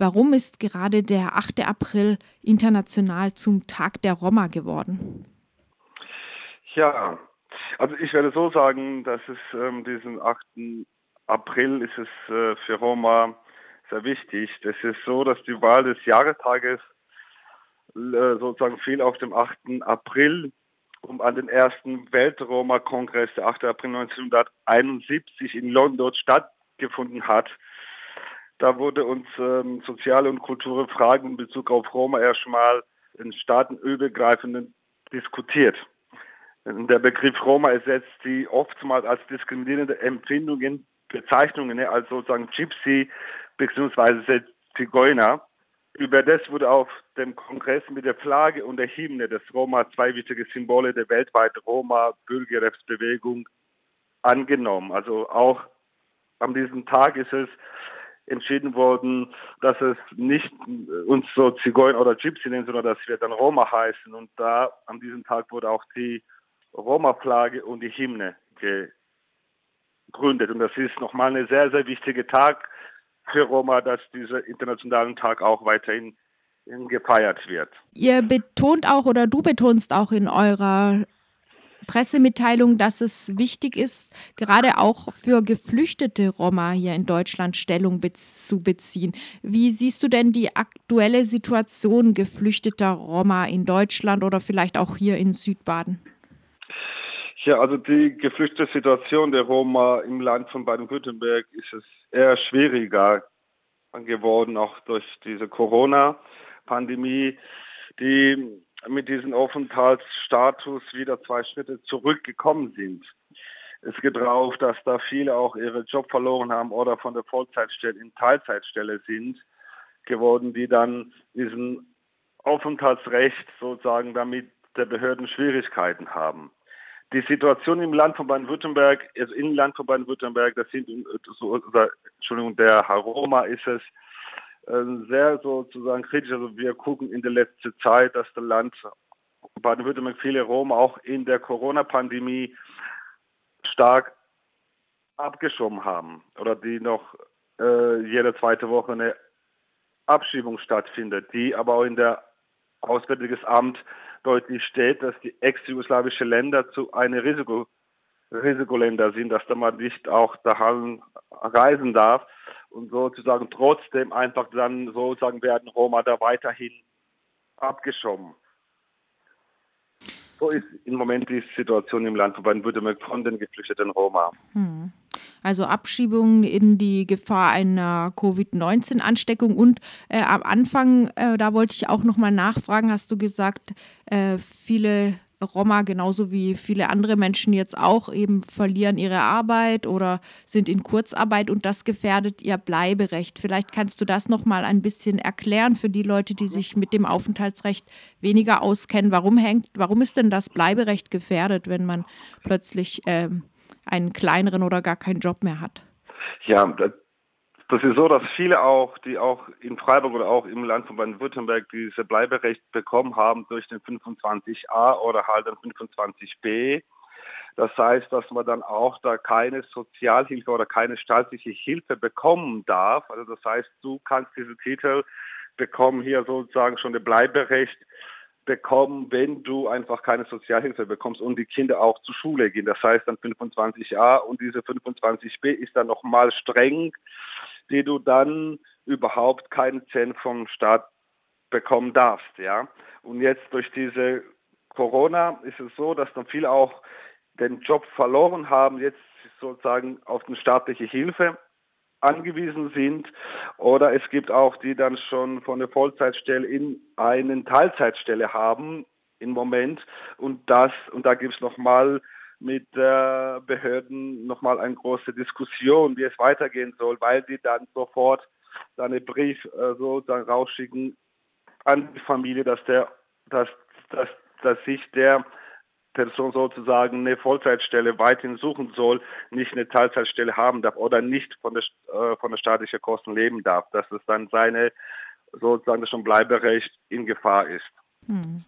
Warum ist gerade der 8. April international zum Tag der Roma geworden? Ja, also ich werde so sagen, dass es ähm, diesen 8. April ist es äh, für Roma sehr wichtig. Das ist so, dass die Wahl des Jahrestages äh, sozusagen fiel auf dem 8. April, um an den ersten Weltroma-Kongress, der 8. April 1971 in London stattgefunden hat. Da wurde uns ähm, soziale und kulturelle Fragen in Bezug auf Roma erstmal in staatenübergreifenden diskutiert. Der Begriff Roma ersetzt die oftmals als diskriminierende Empfindungen, Bezeichnungen, ne, als sozusagen Gypsy bzw. Zigeuner. Über das wurde auf dem Kongress mit der Flagge und der Hymne des Roma zwei wichtige Symbole der weltweiten Roma-Bürgerrechtsbewegung angenommen. Also auch an diesem Tag ist es entschieden worden, dass es nicht uns so Zigeuner oder Gypsy nennen, sondern dass wir dann Roma heißen. Und da an diesem Tag wurde auch die Roma-Flagge und die Hymne gegründet. Und das ist nochmal ein sehr, sehr wichtiger Tag für Roma, dass dieser internationalen Tag auch weiterhin gefeiert wird. Ihr betont auch oder du betonst auch in eurer Pressemitteilung, dass es wichtig ist, gerade auch für geflüchtete Roma hier in Deutschland Stellung be zu beziehen. Wie siehst du denn die aktuelle Situation geflüchteter Roma in Deutschland oder vielleicht auch hier in Südbaden? Ja, also die geflüchtete Situation der Roma im Land von Baden-Württemberg ist es eher schwieriger geworden, auch durch diese Corona-Pandemie, die mit diesem Aufenthaltsstatus wieder zwei Schritte zurückgekommen sind. Es geht darauf, dass da viele auch ihre Job verloren haben oder von der Vollzeitstelle in Teilzeitstelle sind geworden, die dann diesen Aufenthaltsrecht sozusagen damit der Behörden Schwierigkeiten haben die Situation im Land von Baden-Württemberg, also im Land von Baden-Württemberg, das sind oder, Entschuldigung, der Haroma ist es äh, sehr sozusagen kritisch. Also wir gucken in der letzten Zeit, dass das Land Baden-Württemberg viele Roma auch in der Corona-Pandemie stark abgeschoben haben oder die noch äh, jede zweite Woche eine Abschiebung stattfindet, die aber auch in der Auswärtiges Amt deutlich steht, dass die ex-jugoslawische Länder zu einem Risiko, Risikoländer sind, dass da man nicht auch daheim reisen darf und sozusagen trotzdem einfach dann sozusagen werden Roma da weiterhin abgeschoben. So ist im Moment die Situation im Land von Baden-Württemberg von den geflüchteten Roma. Hm also Abschiebungen in die Gefahr einer Covid-19-Ansteckung. Und äh, am Anfang, äh, da wollte ich auch nochmal nachfragen, hast du gesagt, äh, viele Roma genauso wie viele andere Menschen jetzt auch eben verlieren ihre Arbeit oder sind in Kurzarbeit und das gefährdet ihr Bleiberecht. Vielleicht kannst du das noch mal ein bisschen erklären für die Leute, die sich mit dem Aufenthaltsrecht weniger auskennen. Warum hängt, warum ist denn das Bleiberecht gefährdet, wenn man plötzlich ähm, einen kleineren oder gar keinen Job mehr hat? Ja, das ist so, dass viele auch, die auch in Freiburg oder auch im Land von Baden-Württemberg diese Bleiberecht bekommen haben durch den 25a oder halt den 25b. Das heißt, dass man dann auch da keine Sozialhilfe oder keine staatliche Hilfe bekommen darf. Also das heißt, du kannst diese Titel bekommen hier sozusagen schon ein Bleiberecht bekommen, wenn du einfach keine Sozialhilfe bekommst und die Kinder auch zur Schule gehen. Das heißt dann 25a und diese 25b ist dann nochmal streng, die du dann überhaupt keinen Cent vom Staat bekommen darfst, ja. Und jetzt durch diese Corona ist es so, dass dann viele auch den Job verloren haben, jetzt sozusagen auf eine staatliche Hilfe angewiesen sind. Oder es gibt auch, die dann schon von der Vollzeitstelle in eine Teilzeitstelle haben im Moment. Und das, und da gibt es nochmal mit äh, Behörden nochmal eine große Diskussion, wie es weitergehen soll, weil die dann sofort dann einen Brief äh, sozusagen rausschicken an die Familie, dass der, dass, dass, dass sich der Person sozusagen eine Vollzeitstelle weiterhin suchen soll, nicht eine Teilzeitstelle haben darf oder nicht von der, äh, von der staatlichen Kosten leben darf, dass es dann seine sozusagen schon Bleiberecht in Gefahr ist. Hm.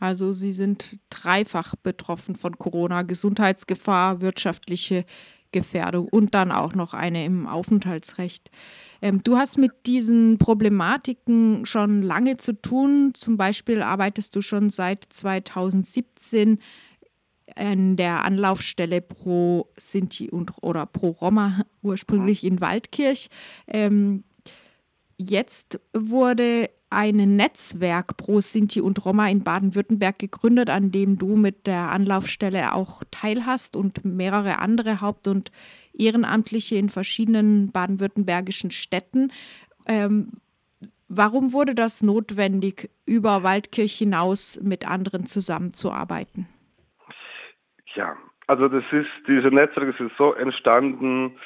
Also Sie sind dreifach betroffen von Corona, Gesundheitsgefahr, wirtschaftliche Gefährdung und dann auch noch eine im Aufenthaltsrecht. Ähm, du hast mit diesen Problematiken schon lange zu tun. Zum Beispiel arbeitest du schon seit 2017 in der Anlaufstelle pro Sinti und oder pro Roma ursprünglich in Waldkirch. Ähm, jetzt wurde ein Netzwerk pro Sinti und Roma in Baden-Württemberg gegründet, an dem du mit der Anlaufstelle auch teilhast und mehrere andere Haupt- und Ehrenamtliche in verschiedenen baden-württembergischen Städten. Ähm, warum wurde das notwendig, über Waldkirch hinaus mit anderen zusammenzuarbeiten? Ja, also das ist, diese Netzwerke sind so entstanden,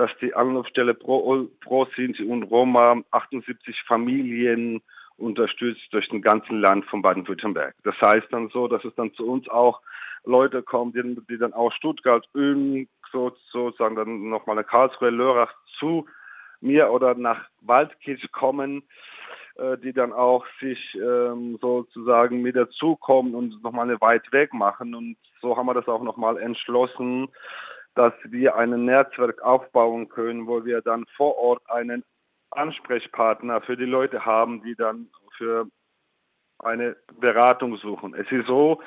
dass die Anlaufstelle Pro, Pro Sinti und Roma 78 Familien unterstützt durch den ganzen Land von Baden-Württemberg. Das heißt dann so, dass es dann zu uns auch Leute kommen, die, die dann aus Stuttgart, Ulm, so, sozusagen dann nochmal eine Karlsruhe, Lörrach zu mir oder nach Waldkirch kommen, äh, die dann auch sich ähm, sozusagen mit dazukommen und nochmal eine weit weg machen. Und so haben wir das auch nochmal entschlossen, dass wir ein Netzwerk aufbauen können, wo wir dann vor Ort einen Ansprechpartner für die Leute haben, die dann für eine Beratung suchen. Es ist so,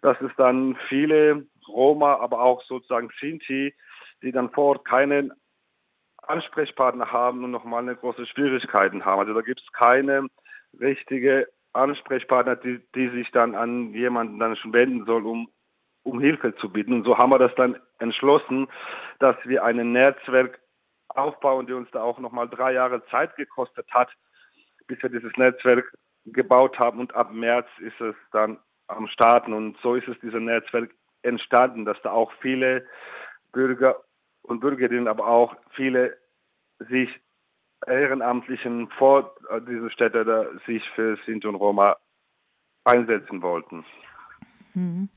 dass es dann viele Roma, aber auch sozusagen Sinti, die dann vor Ort keinen Ansprechpartner haben und nochmal eine große Schwierigkeiten haben. Also da gibt es keine richtige Ansprechpartner, die, die sich dann an jemanden dann schon wenden soll, um, um Hilfe zu bieten. Und so haben wir das dann entschlossen, dass wir ein Netzwerk aufbauen, die uns da auch nochmal drei Jahre Zeit gekostet hat, bis wir dieses Netzwerk gebaut haben. Und ab März ist es dann am Starten. Und so ist es dieses Netzwerk entstanden, dass da auch viele Bürger und Bürgerinnen, aber auch viele sich Ehrenamtlichen vor dieser Städte da sich für Sinti und Roma einsetzen wollten. Hm.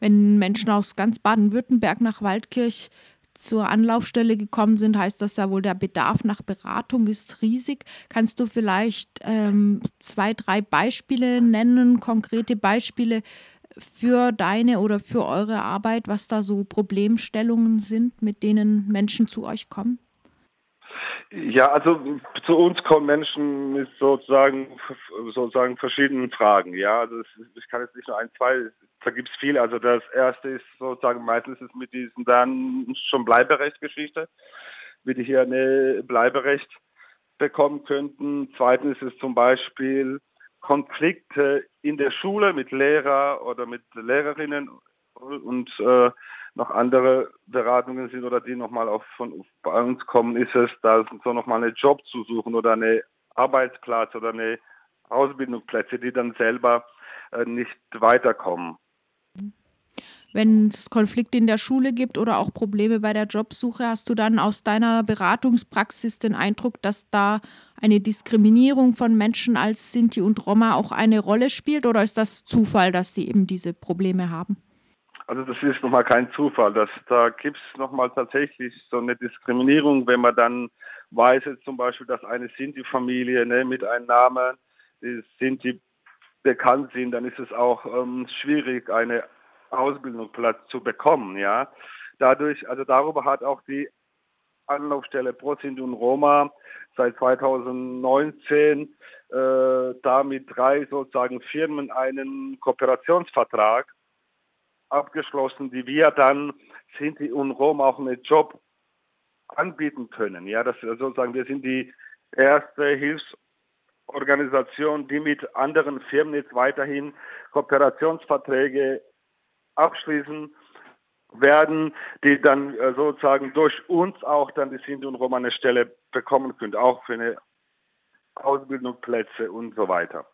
Wenn Menschen aus ganz Baden-Württemberg nach Waldkirch zur Anlaufstelle gekommen sind, heißt das ja wohl, der Bedarf nach Beratung ist riesig. Kannst du vielleicht ähm, zwei, drei Beispiele nennen, konkrete Beispiele für deine oder für eure Arbeit, was da so Problemstellungen sind, mit denen Menschen zu euch kommen? Ja, also zu uns kommen Menschen mit sozusagen sozusagen verschiedenen Fragen. Ja, also ich kann jetzt nicht nur ein, zwei da gibt es viel. Also das erste ist sozusagen meistens ist mit diesen dann schon Bleiberecht-Geschichte, wie die hier eine Bleiberecht bekommen könnten. Zweitens ist es zum Beispiel Konflikte in der Schule mit Lehrer oder mit Lehrerinnen und äh, noch andere Beratungen sind oder die nochmal auf von bei uns kommen, ist es, da so nochmal einen Job zu suchen oder eine Arbeitsplatz oder eine Ausbildungsplätze, die dann selber äh, nicht weiterkommen wenn es Konflikte in der Schule gibt oder auch Probleme bei der Jobsuche, hast du dann aus deiner Beratungspraxis den Eindruck, dass da eine Diskriminierung von Menschen als Sinti und Roma auch eine Rolle spielt oder ist das Zufall, dass sie eben diese Probleme haben? Also das ist nochmal kein Zufall. Das, da gibt es nochmal tatsächlich so eine Diskriminierung, wenn man dann weiß jetzt zum Beispiel, dass eine Sinti-Familie ne, mit einem Namen, die Sinti bekannt sind, dann ist es auch ähm, schwierig, eine Ausbildungsplatz zu bekommen, ja. Dadurch, also darüber hat auch die Anlaufstelle ProSint und Roma seit 2019 äh, da mit drei sozusagen Firmen einen Kooperationsvertrag abgeschlossen, die wir dann Sinti und Roma auch einen Job anbieten können. Ja, das sozusagen, wir sind die erste Hilfsorganisation, die mit anderen Firmen jetzt weiterhin Kooperationsverträge abschließen werden, die dann äh, sozusagen durch uns auch dann die Sinti und Roma eine Stelle bekommen können, auch für eine Ausbildung, Plätze und so weiter.